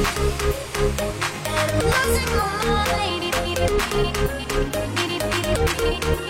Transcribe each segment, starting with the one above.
Thank you.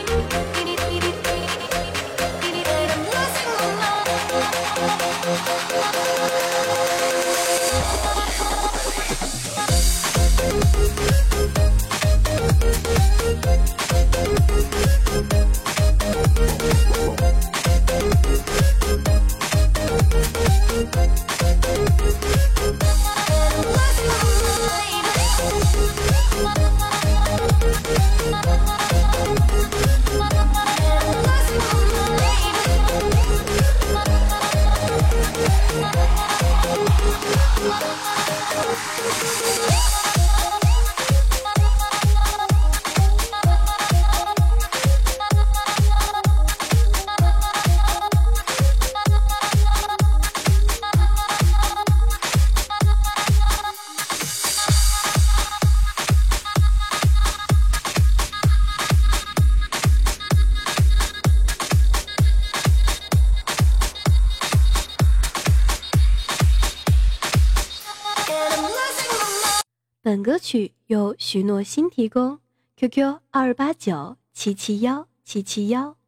本歌曲由许诺新提供，QQ 二八九七七幺七七幺。